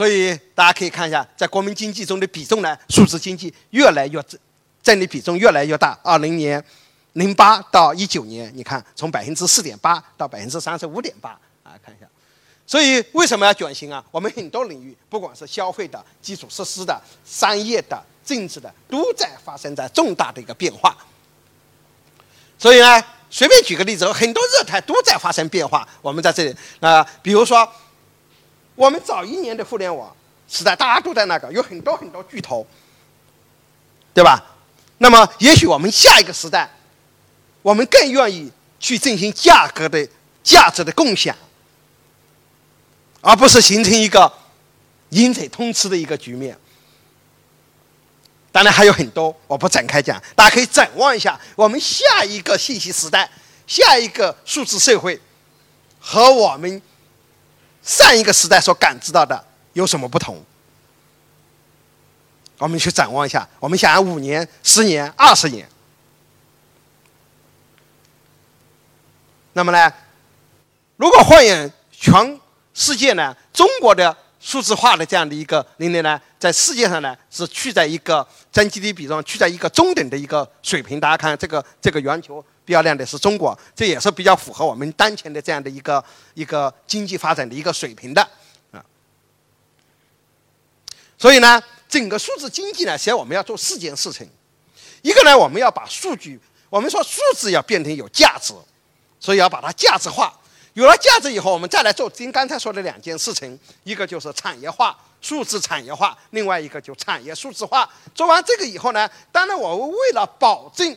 所以大家可以看一下，在国民经济中的比重呢，数字经济越来越占占的比重越来越大。二零年零八到一九年，你看从百分之四点八到百分之三十五点八啊，看一下。所以为什么要转型啊？我们很多领域，不管是消费的、基础设施的、商业的、政治的，都在发生在重大的一个变化。所以呢，随便举个例子，很多热态都在发生变化。我们在这里啊，比如说，我们早一年的互联网时代，大家都在那个，有很多很多巨头，对吧？那么，也许我们下一个时代，我们更愿意去进行价格的价值的共享。而不是形成一个赢者通吃的一个局面。当然还有很多，我不展开讲，大家可以展望一下我们下一个信息时代、下一个数字社会和我们上一个时代所感知到的有什么不同。我们去展望一下，我们想五年、十年、二十年。那么呢，如果放眼全。世界呢，中国的数字化的这样的一个能力呢，在世界上呢是处在一个占 GDP 比重处在一个中等的一个水平。大家看这个这个圆球比较亮的是中国，这也是比较符合我们当前的这样的一个一个经济发展的一个水平的啊。所以呢，整个数字经济呢，实际上我们要做四件事情。一个呢，我们要把数据，我们说数字要变成有价值，所以要把它价值化。有了价值以后，我们再来做跟刚才说的两件事情，一个就是产业化、数字产业化，另外一个就产业数字化。做完这个以后呢，当然我为了保证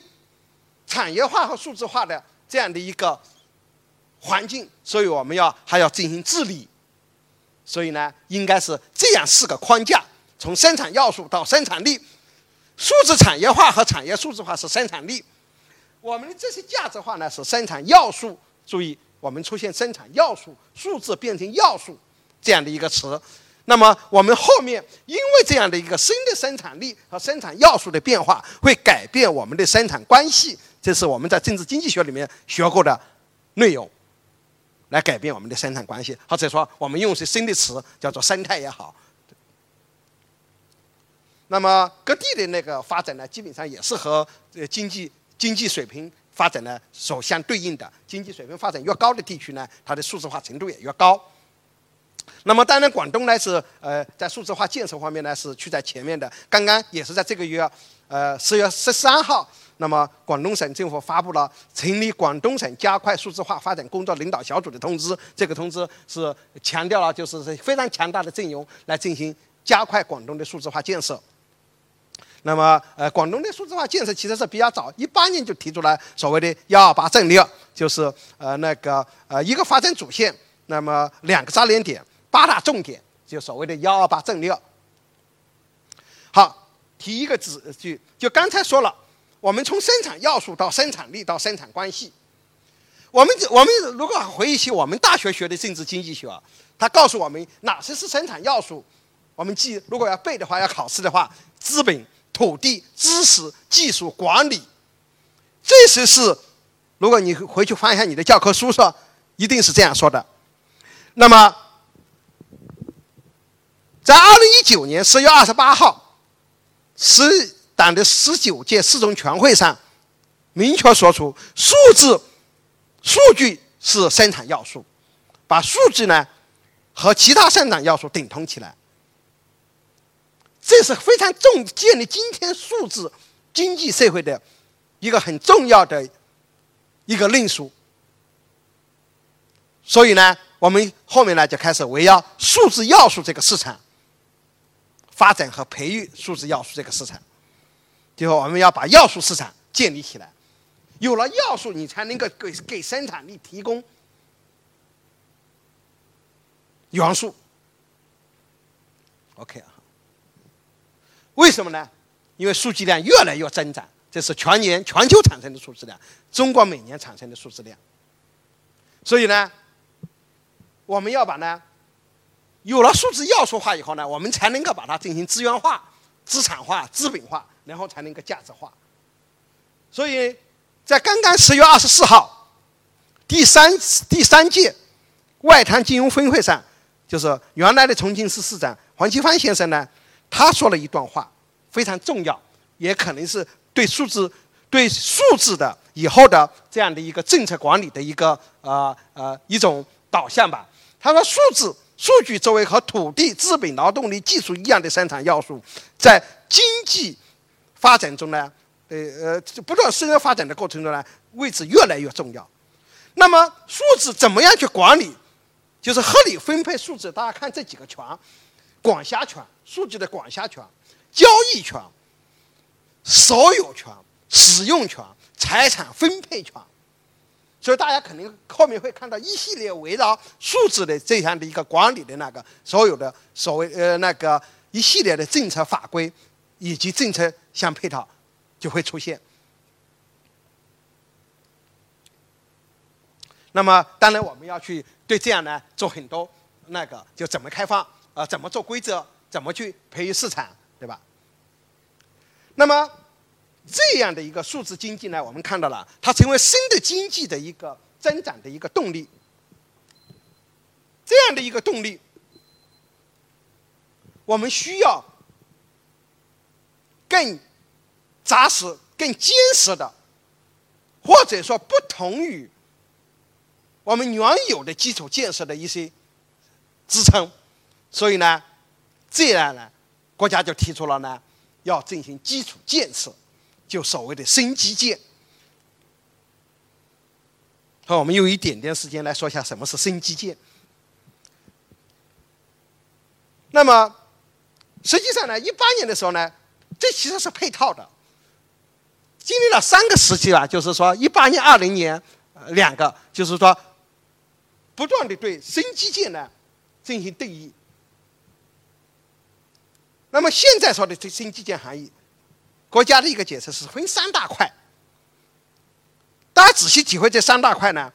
产业化和数字化的这样的一个环境，所以我们要还要进行治理。所以呢，应该是这样四个框架：从生产要素到生产力，数字产业化和产业数字化是生产力，我们的这些价值化呢是生产要素。注意。我们出现生产要素数字变成要素这样的一个词，那么我们后面因为这样的一个新的生产力和生产要素的变化，会改变我们的生产关系，这是我们在政治经济学里面学过的内容，来改变我们的生产关系，或者说我们用些新的词叫做生态也好。那么各地的那个发展呢，基本上也是和经济经济水平。发展呢，所相对应的经济水平发展越高的地区呢，它的数字化程度也越高。那么，当然广东呢是呃在数字化建设方面呢是去在前面的。刚刚也是在这个月，呃十月十三号，那么广东省政府发布了成立广东省加快数字化发展工作领导小组的通知。这个通知是强调了就是非常强大的阵容来进行加快广东的数字化建设。那么，呃，广东的数字化建设其实是比较早，一八年就提出了所谓的“幺二八战略”，就是呃那个呃一个发展主线，那么两个扎连点，八大重点，就所谓的“幺二八战略”。好，提一个字句，就刚才说了，我们从生产要素到生产力到生产关系，我们我们如果回忆起我们大学学的政治经济学，它告诉我们哪些是生产要素，我们记如果要背的话，要考试的话，资本。土地、知识、技术、管理，这些是，如果你回去翻一下你的教科书上，一定是这样说的。那么，在二零一九年十月二十八号，十党的十九届四中全会上，明确说出数字、数据是生产要素，把数据呢和其他生产要素等同起来。这是非常重建立今天数字经济社会的一个很重要的一个论述。所以呢，我们后面呢就开始围绕数字要素这个市场发展和培育数字要素这个市场。最后，我们要把要素市场建立起来。有了要素，你才能够给给生产力提供元素。OK 啊。为什么呢？因为数据量越来越增长，这是全年全球产生的数字量，中国每年产生的数字量。所以呢，我们要把呢，有了数字要素化以后呢，我们才能够把它进行资源化、资产化、资本化，然后才能够价值化。所以在刚刚十月二十四号，第三第三届外滩金融峰会上。就是原来的重庆市市长黄奇帆先生呢，他说了一段话，非常重要，也可能是对数字、对数字的以后的这样的一个政策管理的一个呃呃一种导向吧。他说，数字数据作为和土地、资本、劳动力、技术一样的生产要素，在经济发展中呢，呃呃不断深入发展的过程中呢，位置越来越重要。那么，数字怎么样去管理？就是合理分配数字。大家看这几个权：管辖权、数据的管辖权、交易权、所有权、使用权、财产分配权。所以大家肯定后面会看到一系列围绕数字的这样的一个管理的那个所有的所谓呃那个一系列的政策法规以及政策相配套就会出现。那么当然我们要去对这样呢做很多那个就怎么开放啊怎么做规则怎么去培育市场对吧？那么。这样的一个数字经济呢，我们看到了，它成为新的经济的一个增长的一个动力。这样的一个动力，我们需要更扎实、更坚实的，或者说不同于我们原有的基础建设的一些支撑。所以呢，这样呢，国家就提出了呢，要进行基础建设。就所谓的新基建，好，我们用一点点时间来说一下什么是新基建。那么，实际上呢，一八年的时候呢，这其实是配套的，经历了三个时期了，就是说一八年、二零年两个，就是说不断的对新基建呢进行定义。那么现在说的这新基建含义。国家的一个解释是分三大块，大家仔细体会这三大块呢，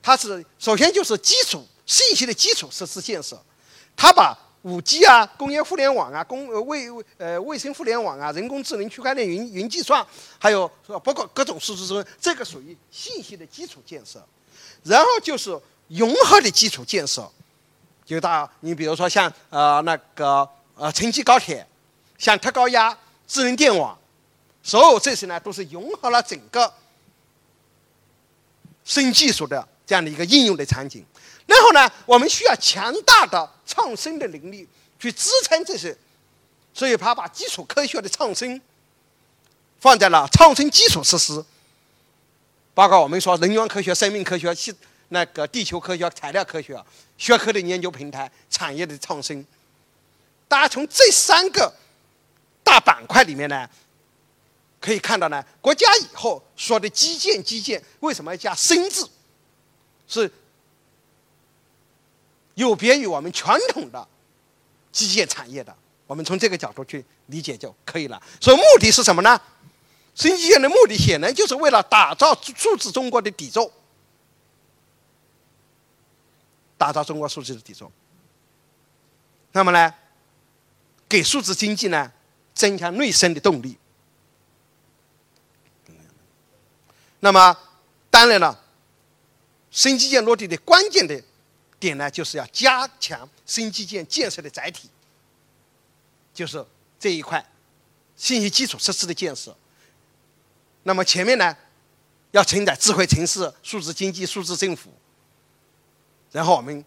它是首先就是基础信息的基础设施建设，它把五 G 啊、工业互联网啊、工呃卫呃卫星互联网啊、人工智能、区块链、云云计算，还有包括各种数字中，这个属于信息的基础建设。然后就是融合的基础建设，就大你比如说像呃那个呃城际高铁，像特高压。智能电网，所有这些呢，都是融合了整个新技术的这样的一个应用的场景。然后呢，我们需要强大的创新的能力去支撑这些，所以他把基础科学的创新放在了创新基础设施，包括我们说能源科学、生命科学、系那个地球科学、材料科学、学科的研究平台、产业的创新。大家从这三个。大板块里面呢，可以看到呢，国家以后说的基建，基建为什么要加“生”字？是有别于我们传统的机械产业的。我们从这个角度去理解就可以了。所以目的是什么呢？新基建的目的显然就是为了打造数字中国的底座，打造中国数字的底座。那么呢，给数字经济呢？增强内生的动力。那么，当然了，新基建落地的关键的点呢，就是要加强新基建建设的载体，就是这一块信息基础设施的建设。那么前面呢，要承载智慧城市、数字经济、数字政府，然后我们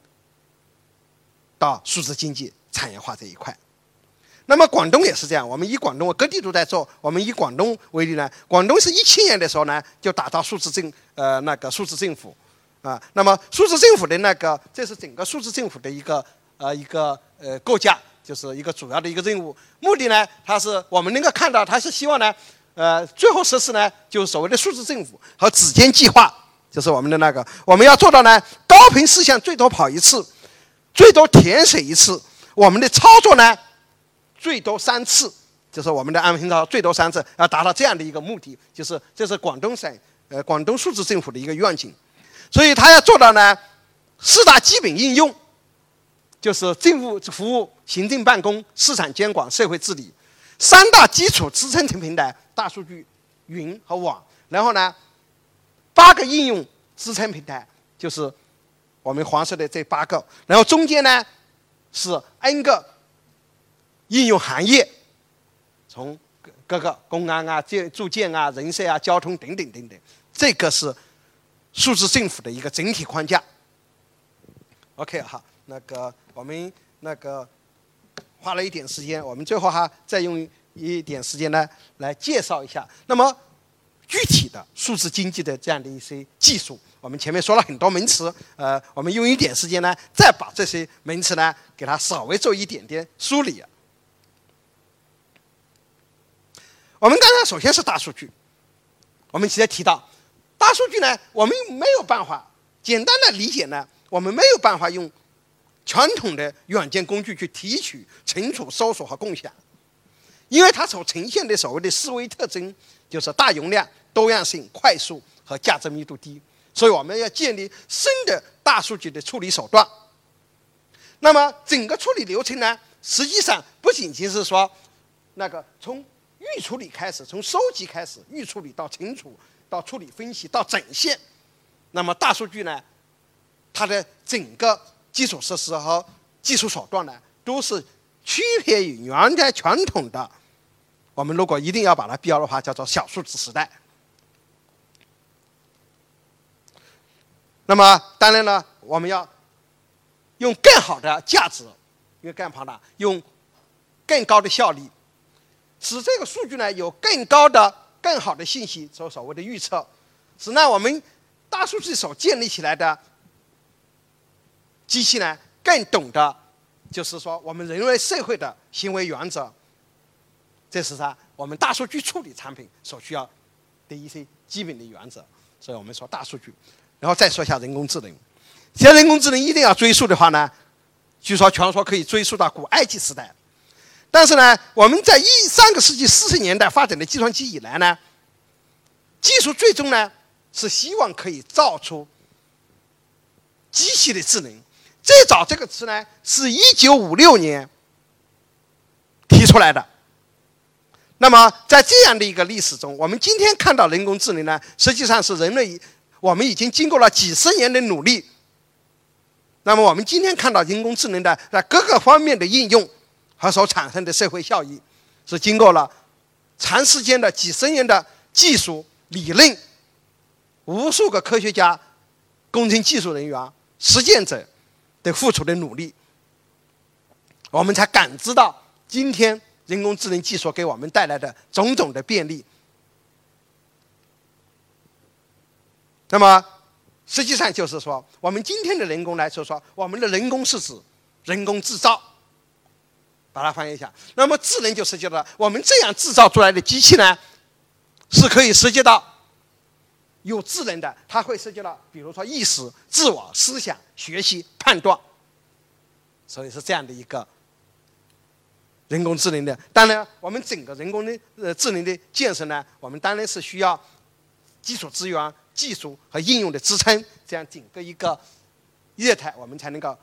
到数字经济产业化这一块。那么广东也是这样，我们以广东各地都在做。我们以广东为例呢，广东是一七年的时候呢，就打造数字政呃那个数字政府，啊，那么数字政府的那个，这是整个数字政府的一个呃一个呃构架，就是一个主要的一个任务。目的呢，它是我们能够看到，它是希望呢，呃，最后实施呢，就是所谓的数字政府和指尖计划，就是我们的那个我们要做到呢，高频事项最多跑一次，最多填写一次，我们的操作呢。最多三次，就是我们的安平操最多三次，要达到这样的一个目的，就是这是广东省呃广东数字政府的一个愿景，所以他要做到呢四大基本应用，就是政务服务、行政办公、市场监管、社会治理，三大基础支撑层平台：大数据、云和网。然后呢，八个应用支撑平台，就是我们黄色的这八个。然后中间呢是 N 个应用行业，从各个公安啊、建住建啊、人社啊、交通等等等等，这个是数字政府的一个整体框架。OK 哈，那个我们那个花了一点时间，我们最后哈再用一点时间呢来介绍一下。那么具体的数字经济的这样的一些技术，我们前面说了很多名词，呃，我们用一点时间呢，再把这些名词呢，给它稍微做一点点梳理。我们刚才首先是大数据，我们直接提到大数据呢，我们没有办法简单的理解呢，我们没有办法用传统的软件工具去提取、存储、搜索和共享，因为它所呈现的所谓的思维特征就是大容量。多样性、快速和价值密度低，所以我们要建立新的大数据的处理手段。那么整个处理流程呢，实际上不仅仅是说那个从预处理开始，从收集开始，预处理到存储，到处理分析，到整现。那么大数据呢，它的整个基础设施和技术手段呢，都是区别于原来传统的。我们如果一定要把它标的话，叫做小数字时代。那么当然了，我们要用更好的价值，因为更庞大，用更高的效率，使这个数据呢有更高的、更好的信息做所谓的预测，使呢我们大数据所建立起来的机器呢更懂得，就是说我们人类社会的行为原则，这是啥？我们大数据处理产品所需要的一些基本的原则。所以我们说大数据。然后再说一下人工智能。现在人工智能一定要追溯的话呢，据说传说可以追溯到古埃及时代。但是呢，我们在一上个世纪四十年代发展的计算机以来呢，技术最终呢是希望可以造出机器的智能。最早这个词呢是一九五六年提出来的。那么在这样的一个历史中，我们今天看到人工智能呢，实际上是人类。我们已经经过了几十年的努力，那么我们今天看到人工智能的在各个方面的应用和所产生的社会效益，是经过了长时间的几十年的技术理论、无数个科学家、工程技术人员、实践者的付出的努力，我们才感知到今天人工智能技术给我们带来的种种的便利。那么，实际上就是说，我们今天的人工来说说，我们的人工是指人工制造，把它翻译一下。那么智能就涉及到我们这样制造出来的机器呢，是可以涉及到有智能的，它会涉及到，比如说意识、自我、思想、学习、判断，所以是这样的一个人工智能的。当然，我们整个人工的呃智能的建设呢，我们当然是需要基础资源。技术和应用的支撑，这样整个一个业态，我们才能够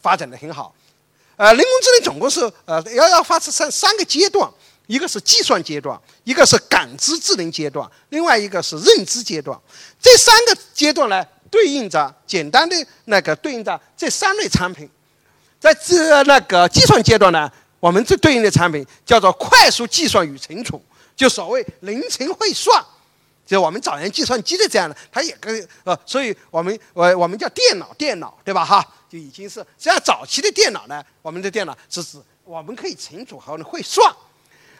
发展的很好。呃，人工智能总共是呃要要发生三三个阶段，一个是计算阶段，一个是感知智能阶段，另外一个是认知阶段。这三个阶段呢，对应着简单的那个对应着这三类产品。在这那个计算阶段呢，我们这对应的产品叫做快速计算与存储，就所谓人称会算。就我们早年计算机的这样的，它也跟呃，所以我们我我们叫电脑，电脑对吧？哈，就已经是这样早期的电脑呢。我们的电脑是指我们可以存储和会算。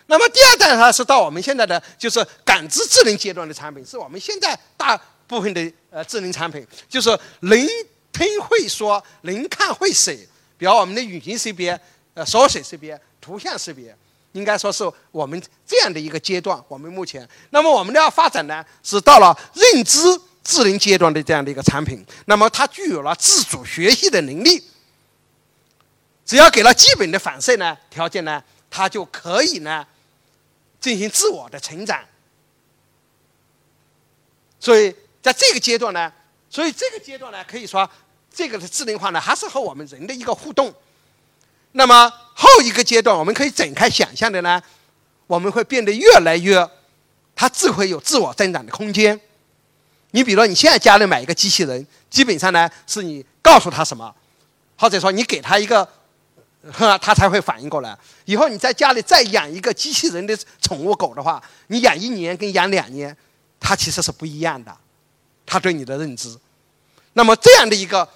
那么第二代它是到我们现在的就是感知智能阶段的产品，是我们现在大部分的呃智能产品，就是能听会说，能看会写，比如我们的语音识别、呃手写识别、图像识别。应该说是我们这样的一个阶段，我们目前，那么我们的要发展呢，是到了认知智能阶段的这样的一个产品。那么它具有了自主学习的能力，只要给了基本的反射呢条件呢，它就可以呢进行自我的成长。所以在这个阶段呢，所以这个阶段呢，可以说这个的智能化呢，还是和我们人的一个互动。那么后一个阶段，我们可以展开想象的呢，我们会变得越来越，它智慧有自我增长的空间。你比如说你现在家里买一个机器人，基本上呢是你告诉他什么，或者说你给他一个呵，他才会反应过来。以后你在家里再养一个机器人的宠物狗的话，你养一年跟养两年，它其实是不一样的，它对你的认知。那么这样的一个，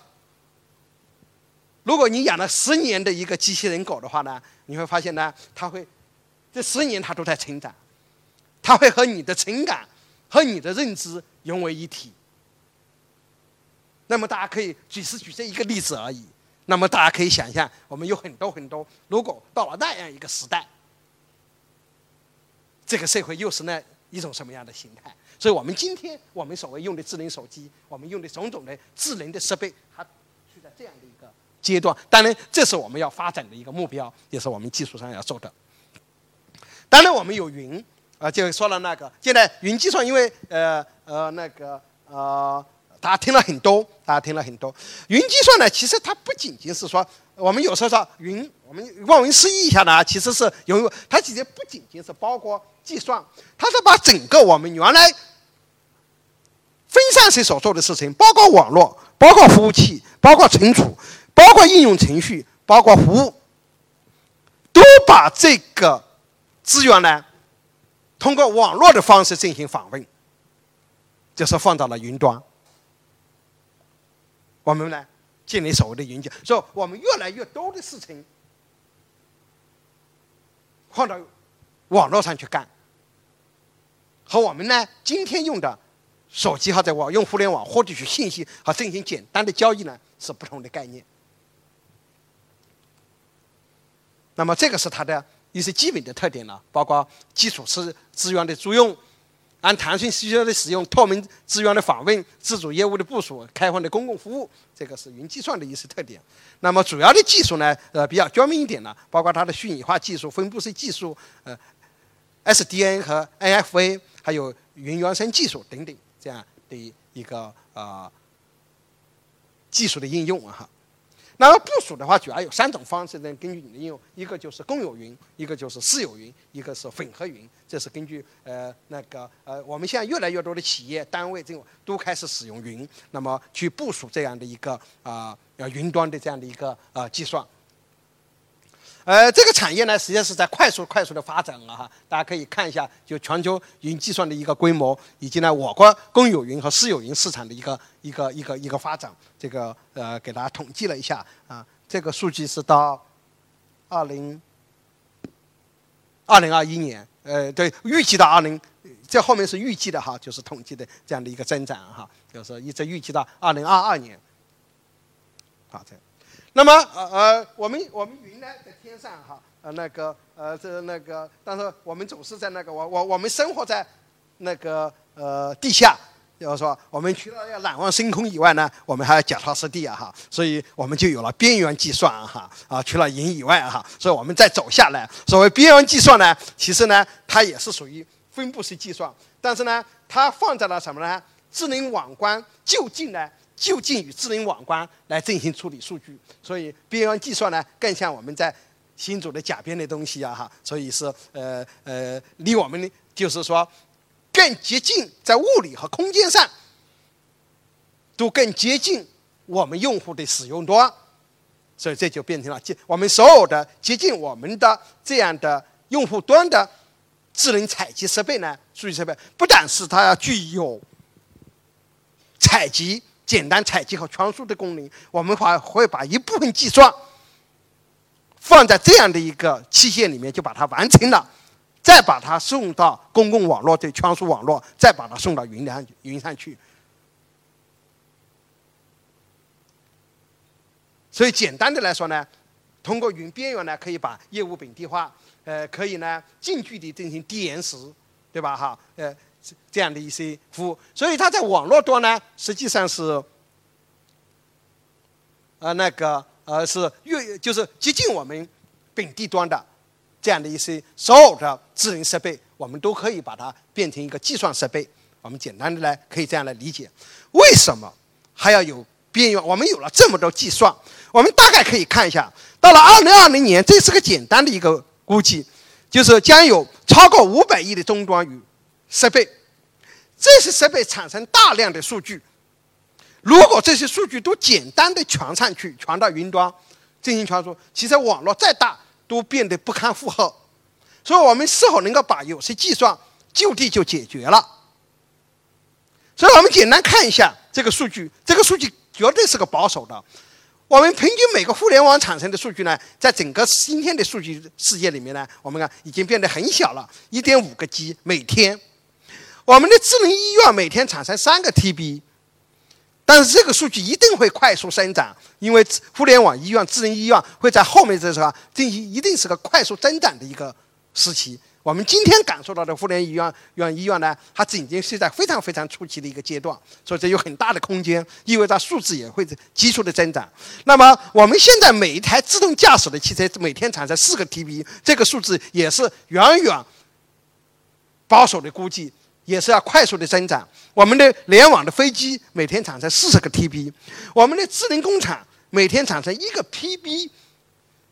如果你养了十年的一个机器人狗的话呢，你会发现呢，它会这十年它都在成长，它会和你的情感和你的认知融为一体。那么大家可以只是举这一个例子而已。那么大家可以想象，我们有很多很多，如果到了那样一个时代，这个社会又是那一种什么样的形态？所以我们今天我们所谓用的智能手机，我们用的种种的智能的设备，它处在这样的一个阶段。当然，这是我们要发展的一个目标，也是我们技术上要做的。当然，我们有云啊，就说了那个，现在云计算，因为呃呃那个呃。大家听了很多，大家听了很多。云计算呢，其实它不仅仅是说，我们有时候说云，我们望文思义一下呢，其实是有它其实不仅仅是包括计算，它是把整个我们原来分散式所做的事情，包括网络，包括服务器，包括存储，包括应用程序，包括服务，都把这个资源呢，通过网络的方式进行访问，就是放到了云端。我们呢，建立所谓的云计，所以我们越来越多的事情放到网络上去干，和我们呢今天用的手机和在网用互联网获取信息和进行简单的交易呢是不同的概念。那么这个是它的一些基本的特点了，包括基础资资源的租用。按弹性需求的使用、透明资源的访问、自主业务的部署、开放的公共服务，这个是云计算的一些特点。那么主要的技术呢，呃，比较专门一点呢，包括它的虚拟化技术、分布式技术、呃，SDN 和 NFA，还有云原生技术等等这样的一个呃技术的应用啊那么部署的话，主要有三种方式呢。根据你的应用，一个就是公有云，一个就是私有云，一个是混合云。这是根据呃那个呃，我们现在越来越多的企业单位这种都开始使用云，那么去部署这样的一个啊呃云端的这样的一个呃计算。呃，这个产业呢，实际上是在快速快速的发展啊哈。大家可以看一下，就全球云计算的一个规模，以及呢我国公有云和私有云市场的一个一个一个一个发展。这个呃，给大家统计了一下啊，这个数据是到二零二零二一年，呃，对，预计到二零，这后面是预计的哈，就是统计的这样的一个增长哈，就是一直预计到二零二二年，好这。那么呃呃，我们我们云呢在天上哈，呃那个呃这那个，但是我们总是在那个我我我们生活在那个呃地下，就是说我们除了要仰望星空以外呢，我们还要脚踏实地啊哈，所以我们就有了边缘计算哈啊，除了云以外哈，所以我们再走下来，所谓边缘计算呢，其实呢它也是属于分布式计算，但是呢它放在了什么呢？智能网关就近呢？就近与智能网关来进行处理数据，所以边缘计算呢，更像我们在新组的甲边的东西啊哈，所以是呃呃，离我们就是说更接近，在物理和空间上都更接近我们用户的使用端，所以这就变成了接我们所有的接近我们的这样的用户端的智能采集设备呢，数据设备不但是它要具有采集。简单采集和传输的功能，我们还会把一部分计算放在这样的一个器械里面，就把它完成了，再把它送到公共网络的传输网络，再把它送到云上云上去。所以简单的来说呢，通过云边缘呢，可以把业务本地化，呃，可以呢近距离进行低延时，对吧？哈，呃。这样的一些服务，所以它在网络端呢，实际上是，呃，那个呃是越就是接近我们本地端的这样的一些所有的智能设备，我们都可以把它变成一个计算设备。我们简单的来，可以这样来理解：为什么还要有边缘？我们有了这么多计算，我们大概可以看一下，到了二零二零年，这是个简单的一个估计，就是将有超过五百亿的终端与设备。这些设备产生大量的数据，如果这些数据都简单的传上去，传到云端，进行传输，其实网络再大都变得不堪负荷。所以我们是否能够把有些计算就地就解决了？所以我们简单看一下这个数据，这个数据绝对是个保守的。我们平均每个互联网产生的数据呢，在整个今天的数据世界里面呢，我们看已经变得很小了，一点五个 G 每天。我们的智能医院每天产生三个 TB，但是这个数据一定会快速增长，因为互联网医院、智能医院会在后面这时候进行，一定是个快速增长的一个时期。我们今天感受到的互联医院院医院呢，它仅仅是在非常非常初期的一个阶段，所以这有很大的空间，意味着数字也会急速的增长。那么我们现在每一台自动驾驶的汽车每天产生四个 TB，这个数字也是远远保守的估计。也是要快速的增长。我们的联网的飞机每天产生四十个 TB，我们的智能工厂每天产生一个 PB，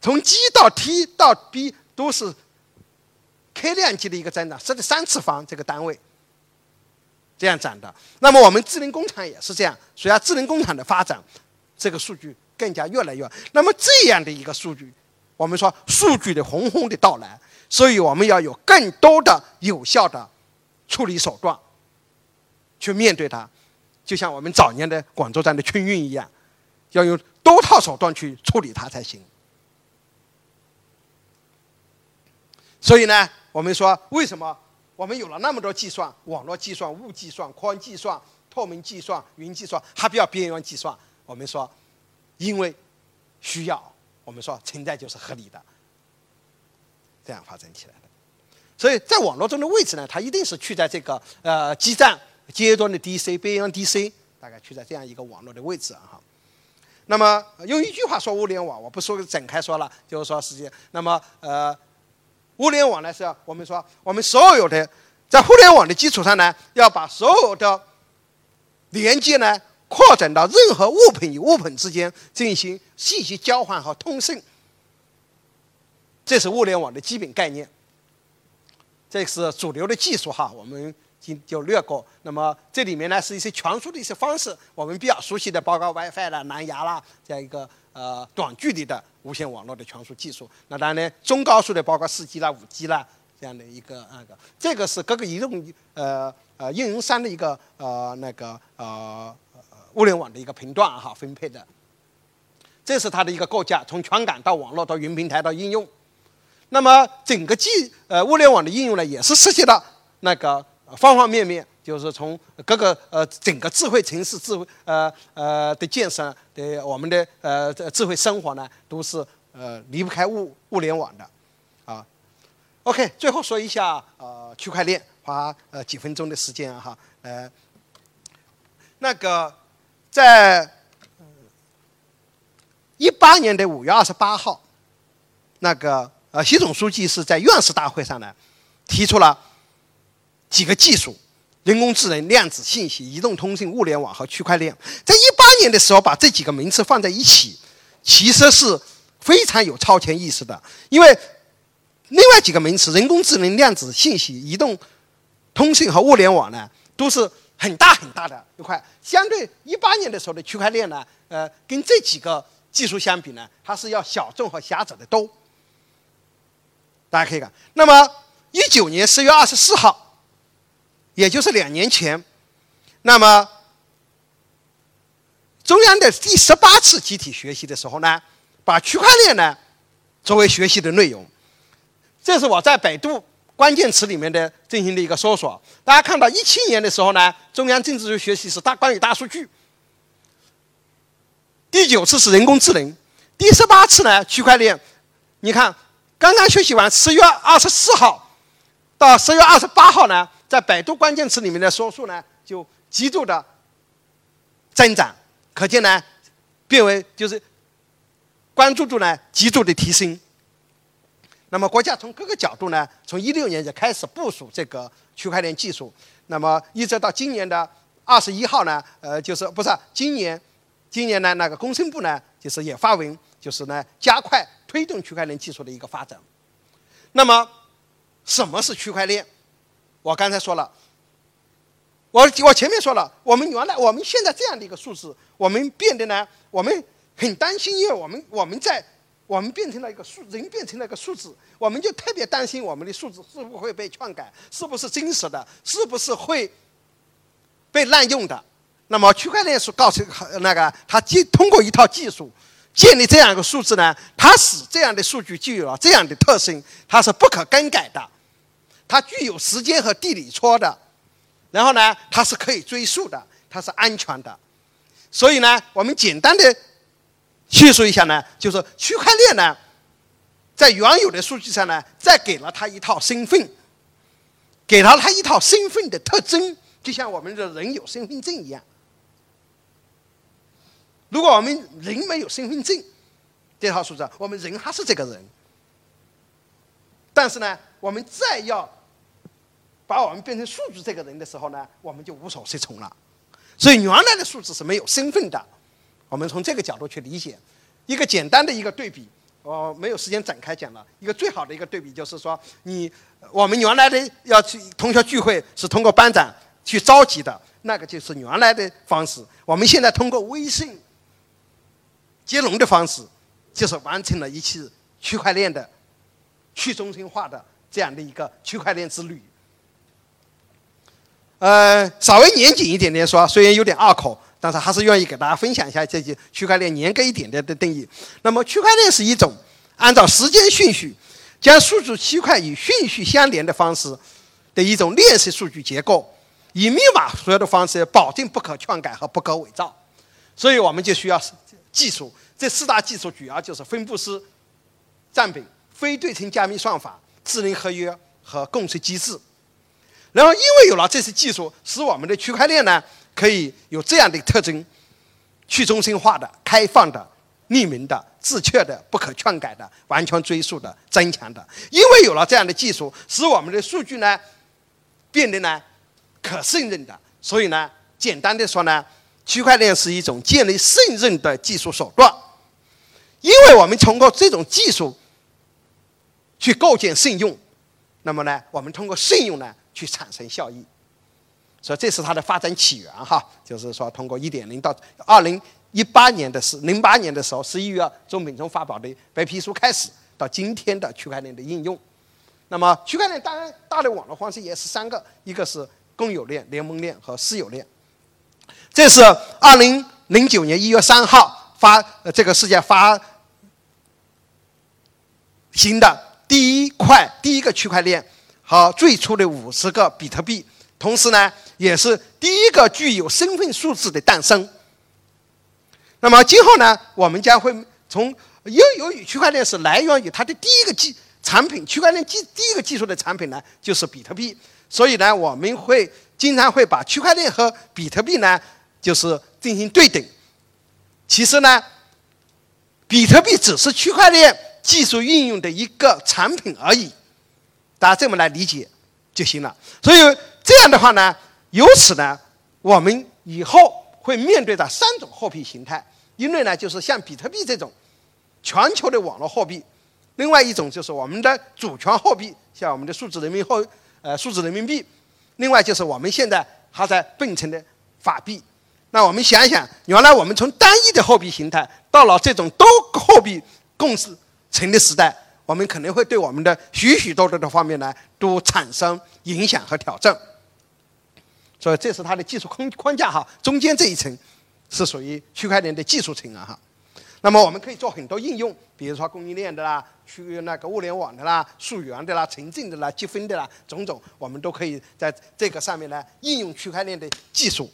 从 G 到 T 到 B 都是 K 量级的一个增长，是三次方这个单位这样涨的。那么我们智能工厂也是这样，随着智能工厂的发展，这个数据更加越来越。那么这样的一个数据，我们说数据的轰轰的到来，所以我们要有更多的有效的。处理手段，去面对它，就像我们早年的广州站的春运一样，要用多套手段去处理它才行。所以呢，我们说为什么我们有了那么多计算，网络计算、物计算、宽计算、透明计算、云计算，还不要边缘计算？我们说，因为需要，我们说存在就是合理的，这样发展起来。所以在网络中的位置呢，它一定是去在这个呃基站阶端的 DC 边缘 DC，大概去在这样一个网络的位置啊哈。那么用一句话说物联网，我不说展开说了，就是说实际，那么呃，物联网呢是要我们说我们所有的在互联网的基础上呢，要把所有的连接呢扩展到任何物品与物品之间进行信息交换和通信，这是物联网的基本概念。这是主流的技术哈，我们今就略过。那么这里面呢是一些传输的一些方式，我们比较熟悉的，包括 WiFi 啦、蓝牙啦这样一个呃短距离的无线网络的传输技术。那当然呢，中高速的包括 4G 啦、5G 啦这样的一个那个，这个是各个移动呃呃运营商的一个呃那个呃物联网的一个频段哈分配的。这是它的一个构架，从传感到网络到云平台到应用。那么整个技呃物联网的应用呢，也是涉及到那个方方面面，就是从各个呃整个智慧城市智慧呃呃的建设的我们的呃智慧生活呢，都是呃离不开物物联网的，啊，OK，最后说一下呃区块链，花呃几分钟的时间哈，呃，那个在一八年的五月二十八号，那个。呃，习总书记是在院士大会上呢，提出了几个技术：人工智能、量子信息、移动通信、物联网和区块链。在一八年的时候，把这几个名词放在一起，其实是非常有超前意识的。因为另外几个名词——人工智能、量子信息、移动通信和物联网呢，都是很大很大的一块。相对一八年的时候的区块链呢，呃，跟这几个技术相比呢，它是要小众和狭窄的多。大家可以看，那么一九年十月二十四号，也就是两年前，那么中央的第十八次集体学习的时候呢，把区块链呢作为学习的内容。这是我在百度关键词里面的进行的一个搜索。大家看到一七年的时候呢，中央政治学学习是大关于大数据，第九次是人工智能，第十八次呢区块链。你看。刚刚学习完，十月二十四号到十月二十八号呢，在百度关键词里面的搜索呢就极度的增长，可见呢，变为就是关注度呢极度的提升。那么国家从各个角度呢，从一六年就开始部署这个区块链技术，那么一直到今年的二十一号呢，呃，就是不是今年，今年呢那个工信部呢就是也发文，就是呢加快。推动区块链技术的一个发展。那么，什么是区块链？我刚才说了，我我前面说了，我们原来我们现在这样的一个数字，我们变得呢，我们很担心，因为我们我们在我们变成了一个数，人变成了一个数字，我们就特别担心我们的数字是不会被篡改，是不是真实的，是不是会被滥用的。那么区块链是告诉那个，它既通过一套技术建立这样一个数字呢，它使这样的数据具有了这样的特性，它是不可更改的，它具有时间和地理戳的，然后呢，它是可以追溯的，它是安全的。所以呢，我们简单的。叙述一下呢，就是区块链呢，在原有的数据上呢，再给了它一套身份，给了它一套身份的特征，就像我们的人有身份证一样。如果我们人没有身份证，这套数字，我们人还是这个人。但是呢，我们再要把我们变成数字这个人的时候呢，我们就无所适从了。所以原来的数字是没有身份的。我们从这个角度去理解，一个简单的一个对比，我没有时间展开讲了。一个最好的一个对比就是说，你我们原来的要去同学聚会是通过班长去召集的，那个就是原来的方式。我们现在通过微信接龙的方式，就是完成了一次区块链的去中心化的这样的一个区块链之旅。呃，稍微严谨一点点说，虽然有点拗口。但是还是愿意给大家分享一下这些区块链严格一点点的定义。那么，区块链是一种按照时间顺序将数据区块与顺序相连的方式的一种链式数据结构，以密码所有的方式保证不可篡改和不可伪造。所以，我们就需要技术。这四大技术主要就是分布式占比、非对称加密算法、智能合约和共识机制。然后，因为有了这些技术，使我们的区块链呢。可以有这样的特征：去中心化的、开放的、匿名的、自确的、不可篡改的、完全追溯的、增强的。因为有了这样的技术，使我们的数据呢变得呢可信任的。所以呢，简单的说呢，区块链是一种建立信任的技术手段。因为我们通过这种技术去构建信用，那么呢，我们通过信用呢去产生效益。所以这是它的发展起源哈，就是说通过一点零到二零一八年的是零八年的时候十一月中品中发表的白皮书开始，到今天的区块链的应用。那么区块链当然大的网络方式也是三个，一个是公有链、联盟链和私有链。这是二零零九年一月三号发这个世界发行的第一块第一个区块链和最初的五十个比特币，同时呢。也是第一个具有身份数字的诞生。那么今后呢，我们将会从由由于区块链是来源于它的第一个技产品，区块链技第一个技术的产品呢就是比特币，所以呢，我们会经常会把区块链和比特币呢就是进行对等。其实呢，比特币只是区块链技术运用的一个产品而已，大家这么来理解就行了。所以这样的话呢。由此呢，我们以后会面对的三种货币形态：一类呢就是像比特币这种全球的网络货币；另外一种就是我们的主权货币，像我们的数字人民货呃数字人民币；另外就是我们现在还在变成的法币。那我们想想，原来我们从单一的货币形态到了这种多货币共识成的时代，我们可能会对我们的许许多多的方面呢都产生影响和挑战。所以这是它的技术框框架哈，中间这一层是属于区块链的技术层啊哈。那么我们可以做很多应用，比如说供应链的啦，区那个物联网的啦，溯源的啦，城镇的啦，积分的啦，种种我们都可以在这个上面呢应用区块链的技术。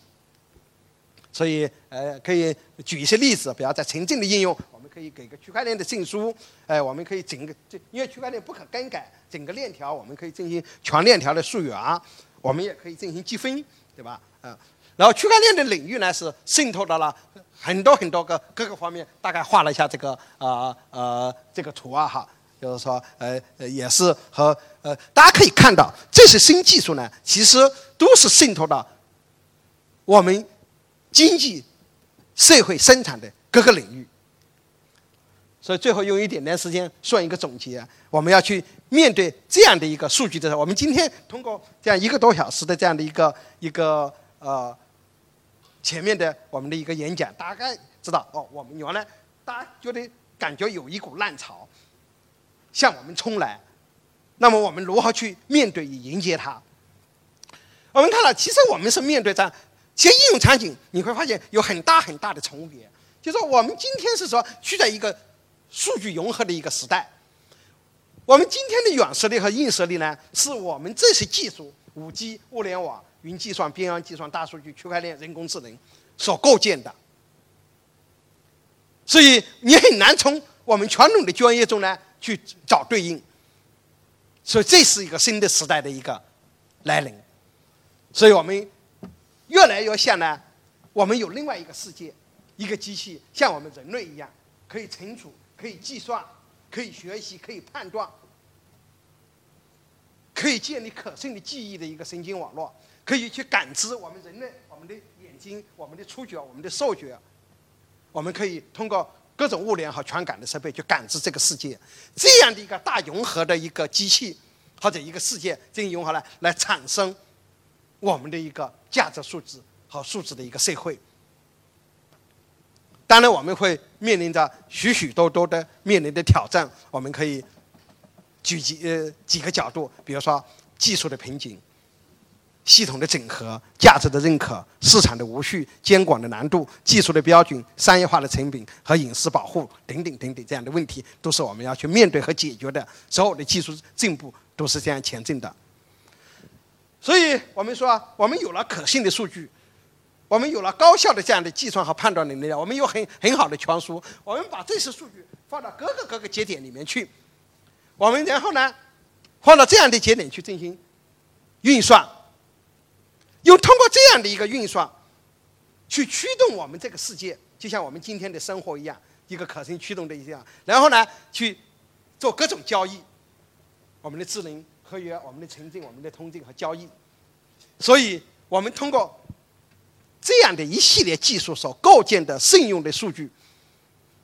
所以呃，可以举一些例子，比如在城镇的应用，我们可以给个区块链的证书，哎，我们可以整个这因为区块链不可更改，整个链条我们可以进行全链条的溯源，我们也可以进行积分。对吧？嗯，然后区块链的领域呢是渗透到了很多很多个各个方面，大概画了一下这个呃呃这个图啊哈，就是说呃呃也是和呃大家可以看到这些新技术呢，其实都是渗透到我们经济社会生产的各个领域。所以最后用一点点时间算一个总结，我们要去面对这样的一个数据的时候，我们今天通过这样一个多小时的这样的一个一个呃前面的我们的一个演讲，大概知道哦，我们原来大家觉得感觉有一股浪潮向我们冲来，那么我们如何去面对与迎接它？我们看到，其实我们是面对着，其实应用场景你会发现有很大很大的重叠。就说我们今天是说处在一个数据融合的一个时代，我们今天的软实力和硬实力呢，是我们这些技术，五 G、物联网、云计算、边缘计算、大数据、区块链、人工智能所构建的。所以你很难从我们传统的专业中呢去找对应，所以这是一个新的时代的一个来临，所以我们越来越像呢，我们有另外一个世界，一个机器像我们人类一样，可以存储、可以计算、可以学习、可以判断、可以建立可信的记忆的一个神经网络，可以去感知我们人类、我们的眼睛、我们的触觉、我们的嗅觉。我们可以通过各种物联和传感的设备去感知这个世界，这样的一个大融合的一个机器或者一个世界，进行融合来来产生我们的一个价值数字和数字的一个社会。当然，我们会面临着许许多多的面临的挑战。我们可以举几呃几个角度，比如说技术的瓶颈。系统的整合、价值的认可、市场的无序、监管的难度、技术的标准、商业化的成本和隐私保护等等等等这样的问题，都是我们要去面对和解决的。所有的技术进步都是这样前进的。所以我们说，我们有了可信的数据，我们有了高效的这样的计算和判断能力，我们有很很好的传输，我们把这些数据放到各个各个节点里面去，我们然后呢，放到这样的节点去进行运算。又通过这样的一个运算，去驱动我们这个世界，就像我们今天的生活一样，一个可信驱动的一样。然后呢，去做各种交易，我们的智能合约、我们的存证、我们的通证和交易。所以，我们通过这样的一系列技术所构建的信用的数据，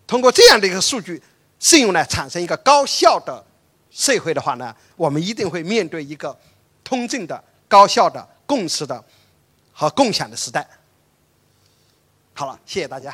通过这样的一个数据信用呢，产生一个高效的社会的话呢，我们一定会面对一个通证的高效的。共识的和共享的时代。好了，谢谢大家。